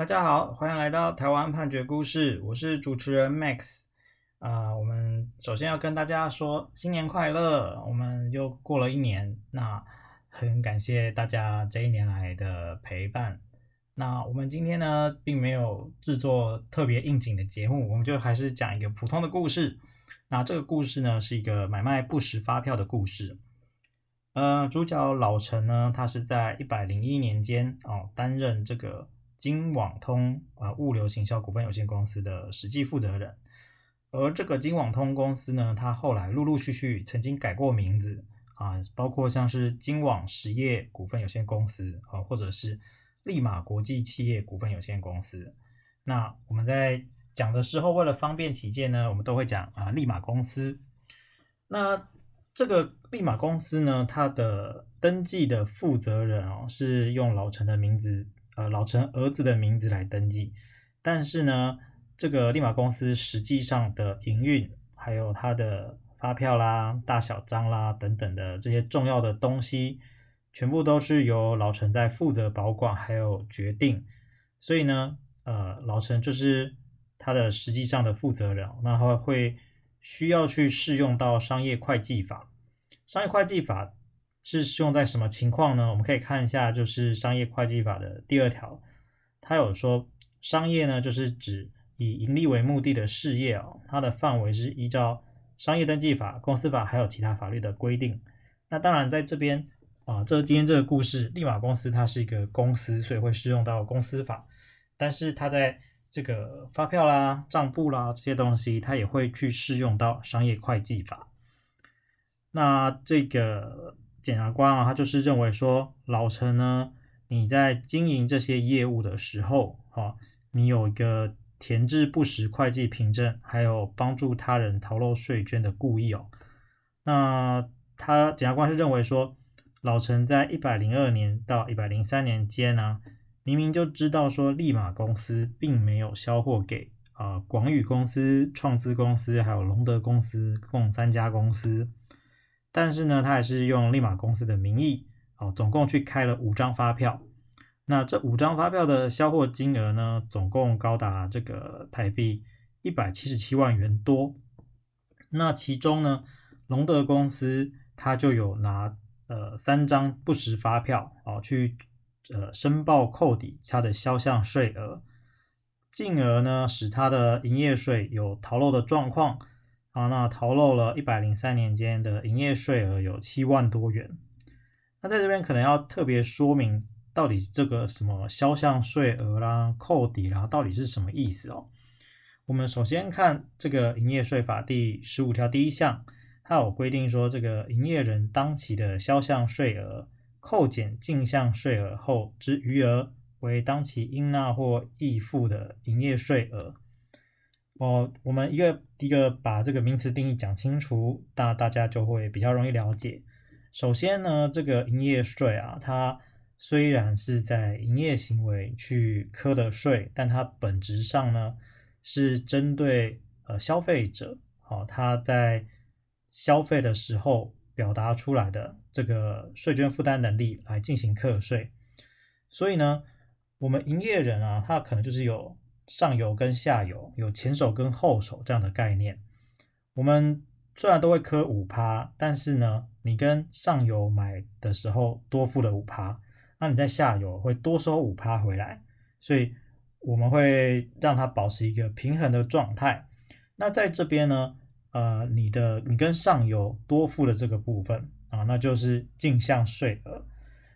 大家好，欢迎来到台湾判决故事，我是主持人 Max。啊、我们首先要跟大家说新年快乐，我们又过了一年，那很感谢大家这一年来的陪伴。那我们今天呢，并没有制作特别应景的节目，我们就还是讲一个普通的故事。那这个故事呢，是一个买卖不实发票的故事。呃，主角老陈呢，他是在一百零一年间哦，担任这个金网通啊、物流行销股份有限公司的实际负责人。而这个金网通公司呢，它后来陆陆续续曾经改过名字啊，包括像是金网实业股份有限公司啊，或者是利马国际企业股份有限公司。那我们在讲的时候，为了方便起见呢，我们都会讲啊利马公司。那这个利马公司呢，它的登记的负责人哦，是用老陈的名字，呃，老陈儿子的名字来登记。但是呢，这个立马公司实际上的营运，还有它的发票啦、大小章啦等等的这些重要的东西，全部都是由老陈在负责保管，还有决定。所以呢，呃，老陈就是他的实际上的负责人，那他会需要去适用到商业会计法。商业会计法是适用在什么情况呢？我们可以看一下，就是商业会计法的第二条，它有说，商业呢就是指以盈利为目的的事业哦，它的范围是依照商业登记法、公司法还有其他法律的规定。那当然在这边啊，这今天这个故事，利马公司它是一个公司，所以会适用到公司法，但是它在这个发票啦、账簿啦这些东西，它也会去适用到商业会计法。那这个检察官啊，他就是认为说，老陈呢，你在经营这些业务的时候，哈，你有一个填制不实会计凭证，还有帮助他人逃漏税捐的故意哦。那他检察官是认为说，老陈在一百零二年到一百零三年间呢，明明就知道说，利马公司并没有销货给啊广宇公司、创资公司还有龙德公司共三家公司。但是呢，他还是用利马公司的名义，哦，总共去开了五张发票。那这五张发票的销货金额呢，总共高达这个台币一百七十七万元多。那其中呢，龙德公司他就有拿呃三张不实发票，哦，去呃申报扣抵他的销项税额，进而呢使他的营业税有逃漏的状况。啊，那逃漏了一百零三年间的营业税额有七万多元。那在这边可能要特别说明，到底这个什么销项税额啦、扣抵啦，到底是什么意思哦？我们首先看这个营业税法第十五条第一项，它有规定说，这个营业人当期的销项税额扣减进项税额后之余额，为当期应纳或应付的营业税额。哦，我们一个一个把这个名词定义讲清楚，那大家就会比较容易了解。首先呢，这个营业税啊，它虽然是在营业行为去课的税，但它本质上呢是针对呃消费者，好、哦，他在消费的时候表达出来的这个税捐负担能力来进行课税。所以呢，我们营业人啊，他可能就是有。上游跟下游有前手跟后手这样的概念，我们虽然都会磕五趴，但是呢，你跟上游买的时候多付了五趴，那你在下游会多收五趴回来，所以我们会让它保持一个平衡的状态。那在这边呢，呃，你的你跟上游多付的这个部分啊，那就是进项税额，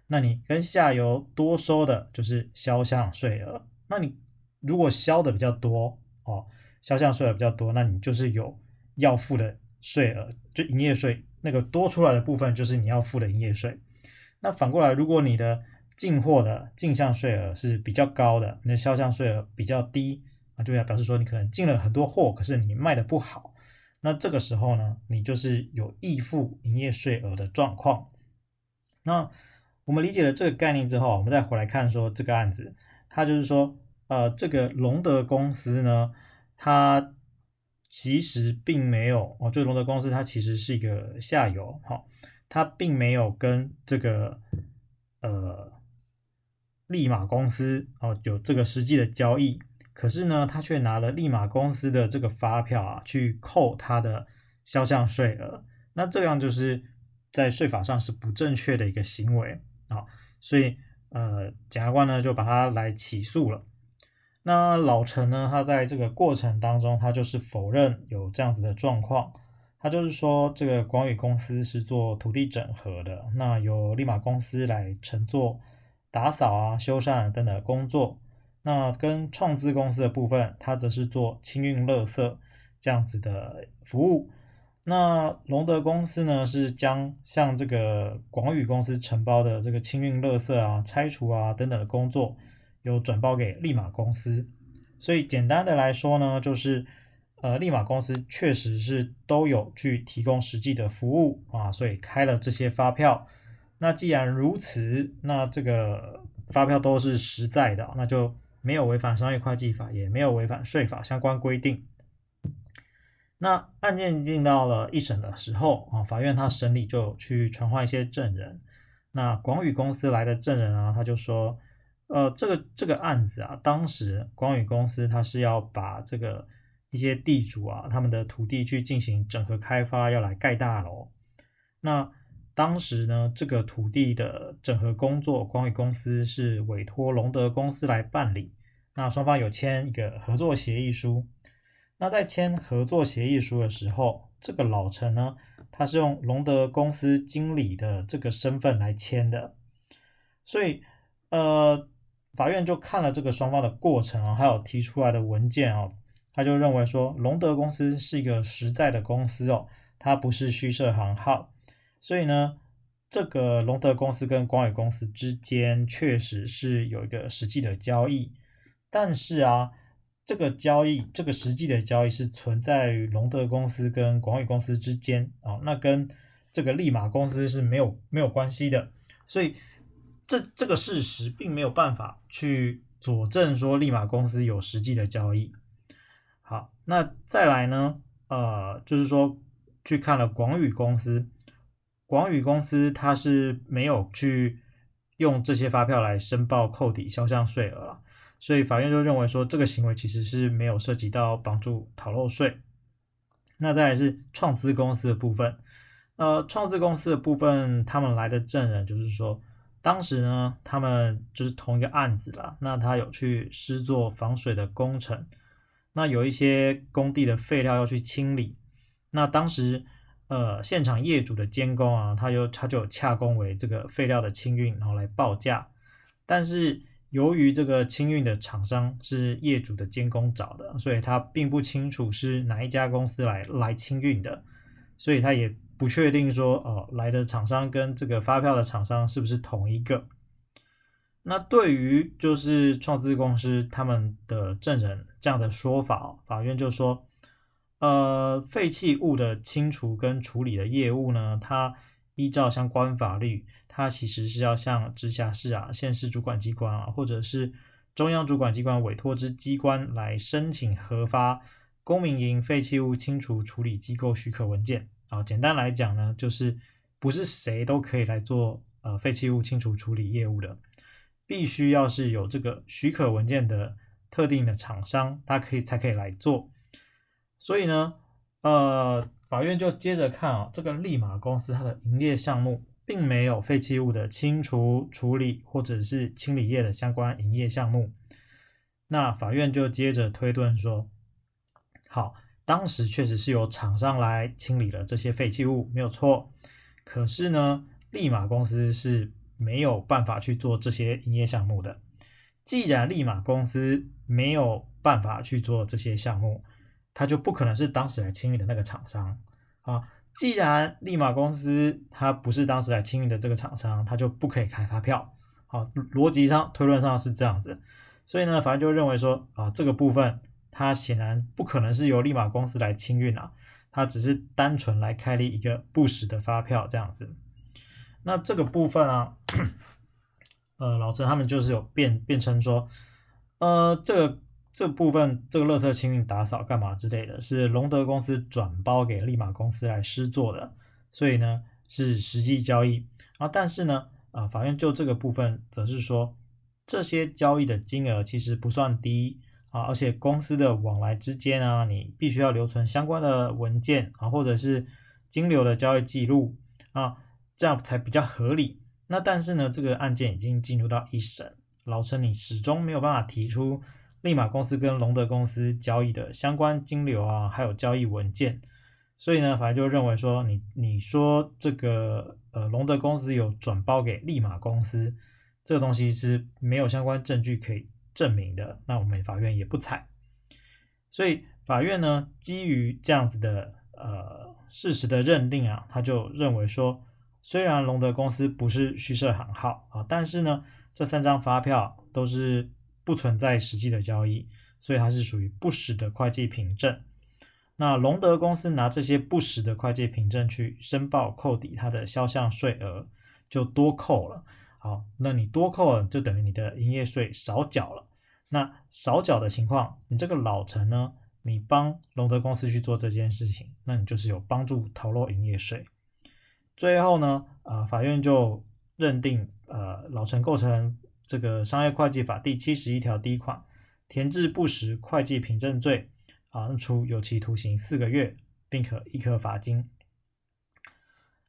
那你跟下游多收的就是销项税额，那你。如果销的比较多哦，销项税额比较多，那你就是有要付的税额，就营业税那个多出来的部分就是你要付的营业税。那反过来，如果你的进货的进项税额是比较高的，你的销项税额比较低，那就要表示说你可能进了很多货，可是你卖的不好。那这个时候呢，你就是有应付营业税额的状况。那我们理解了这个概念之后，我们再回来看说这个案子，它就是说。呃，这个龙德公司呢，它其实并没有哦，就龙德公司它其实是一个下游，哈、哦，它并没有跟这个呃利马公司哦有这个实际的交易，可是呢，他却拿了利马公司的这个发票啊去扣他的销项税额，那这样就是在税法上是不正确的一个行为啊、所以呃，检察官呢就把他来起诉了。那老陈呢，他在这个过程当中，他就是否认有这样子的状况。他就是说，这个广宇公司是做土地整合的，那由利马公司来承做打扫啊、修缮等等的工作。那跟创资公司的部分，它则是做清运垃圾这样子的服务。那龙德公司呢，是将向这个广宇公司承包的这个清运垃圾啊、拆除啊等等的工作，有转包给利马公司。所以简单的来说呢，就是。呃，利马公司确实是都有去提供实际的服务啊，所以开了这些发票。那既然如此，那这个发票都是实在的，那就没有违反商业会计法，也没有违反税法相关规定。那案件进到了一审的时候啊，法院他审理就去传唤一些证人。那广宇公司来的证人啊，他就说，呃，这个这个案子啊，当时广宇公司他是要把这个。一些地主啊，他们的土地去进行整合开发，要来盖大楼。那当时呢，这个土地的整合工作，广宇公司是委托龙德公司来办理。那双方有签一个合作协议书。那在签合作协议书的时候，这个老陈呢，他是用龙德公司经理的这个身份来签的。所以，呃，法院就看了这个双方的过程啊，还有提出来的文件啊。他就认为说，龙德公司是一个实在的公司哦，它不是虚设行号，所以呢，这个龙德公司跟广宇公司之间确实是有一个实际的交易，但是啊，这个交易，这个实际的交易是存在于龙德公司跟广宇公司之间啊，那跟这个利马公司是没有没有关系的，所以这这个事实并没有办法去佐证说立马公司有实际的交易。好，那再来呢？呃，就是说去看了广宇公司，广宇公司它是没有去用这些发票来申报扣抵销项税额了，所以法院就认为说这个行为其实是没有涉及到帮助逃漏税。那再来是创资公司的部分，呃，创资公司的部分，他们来的证人就是说，当时呢，他们就是同一个案子啦，那他有去施做防水的工程。那有一些工地的废料要去清理，那当时呃现场业主的监工啊，他就他就有洽公为这个废料的清运，然后来报价。但是由于这个清运的厂商是业主的监工找的，所以他并不清楚是哪一家公司来来清运的，所以他也不确定说哦来的厂商跟这个发票的厂商是不是同一个。那对于就是创资公司他们的证人这样的说法，法院就说，呃，废弃物的清除跟处理的业务呢，它依照相关法律，它其实是要向直辖市啊、县市主管机关啊，或者是中央主管机关委托之机关来申请核发公民营废弃物清除处理机构许可文件啊。简单来讲呢，就是不是谁都可以来做呃废弃物清除处理业务的。必须要是有这个许可文件的特定的厂商，他可以才可以来做。所以呢，呃，法院就接着看啊，这个利马公司它的营业项目并没有废弃物的清除、处理或者是清理业的相关营业项目。那法院就接着推断说，好，当时确实是有厂商来清理了这些废弃物，没有错。可是呢，利马公司是。没有办法去做这些营业项目的。既然利马公司没有办法去做这些项目，他就不可能是当时来清运的那个厂商啊。既然利马公司他不是当时来清运的这个厂商，他就不可以开发票。好，逻辑上推论上是这样子。所以呢，法院就认为说啊，这个部分他显然不可能是由利马公司来清运啊，他只是单纯来开立一个不实的发票这样子。那这个部分啊，呃，老陈他们就是有辩辩称说，呃，这个这部分这个垃圾清运打扫干嘛之类的，是龙德公司转包给利马公司来施作的，所以呢是实际交易啊。但是呢，啊，法院就这个部分则是说，这些交易的金额其实不算低啊，而且公司的往来之间啊，你必须要留存相关的文件啊，或者是金流的交易记录啊，这样才比较合理。那但是呢，这个案件已经进入到一审，老陈你始终没有办法提出利马公司跟龙德公司交易的相关金流啊，还有交易文件，所以呢，法院就认为说你你说这个呃龙德公司有转包给利马公司，这个东西是没有相关证据可以证明的，那我们法院也不采。所以法院呢，基于这样子的呃事实的认定啊，他就认为说。虽然龙德公司不是虚设行号啊，但是呢，这三张发票都是不存在实际的交易，所以它是属于不实的会计凭证。那龙德公司拿这些不实的会计凭证去申报扣抵它的销项税额，就多扣了。好，那你多扣了，就等于你的营业税少缴了。那少缴的情况，你这个老陈呢，你帮龙德公司去做这件事情，那你就是有帮助逃漏营业税。最后呢，啊、呃，法院就认定，呃，老陈构成这个商业会计法第七十一条第一款填制不实会计凭证罪，啊，处有期徒刑四个月，并可一科罚金。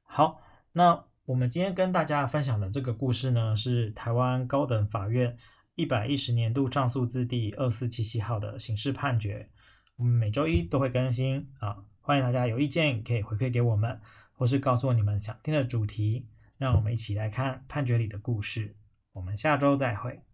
好，那我们今天跟大家分享的这个故事呢，是台湾高等法院一百一十年度上诉字第二四七七号的刑事判决。我们每周一都会更新啊，欢迎大家有意见可以回馈给我们。或是告诉你们想听的主题，让我们一起来看判决里的故事。我们下周再会。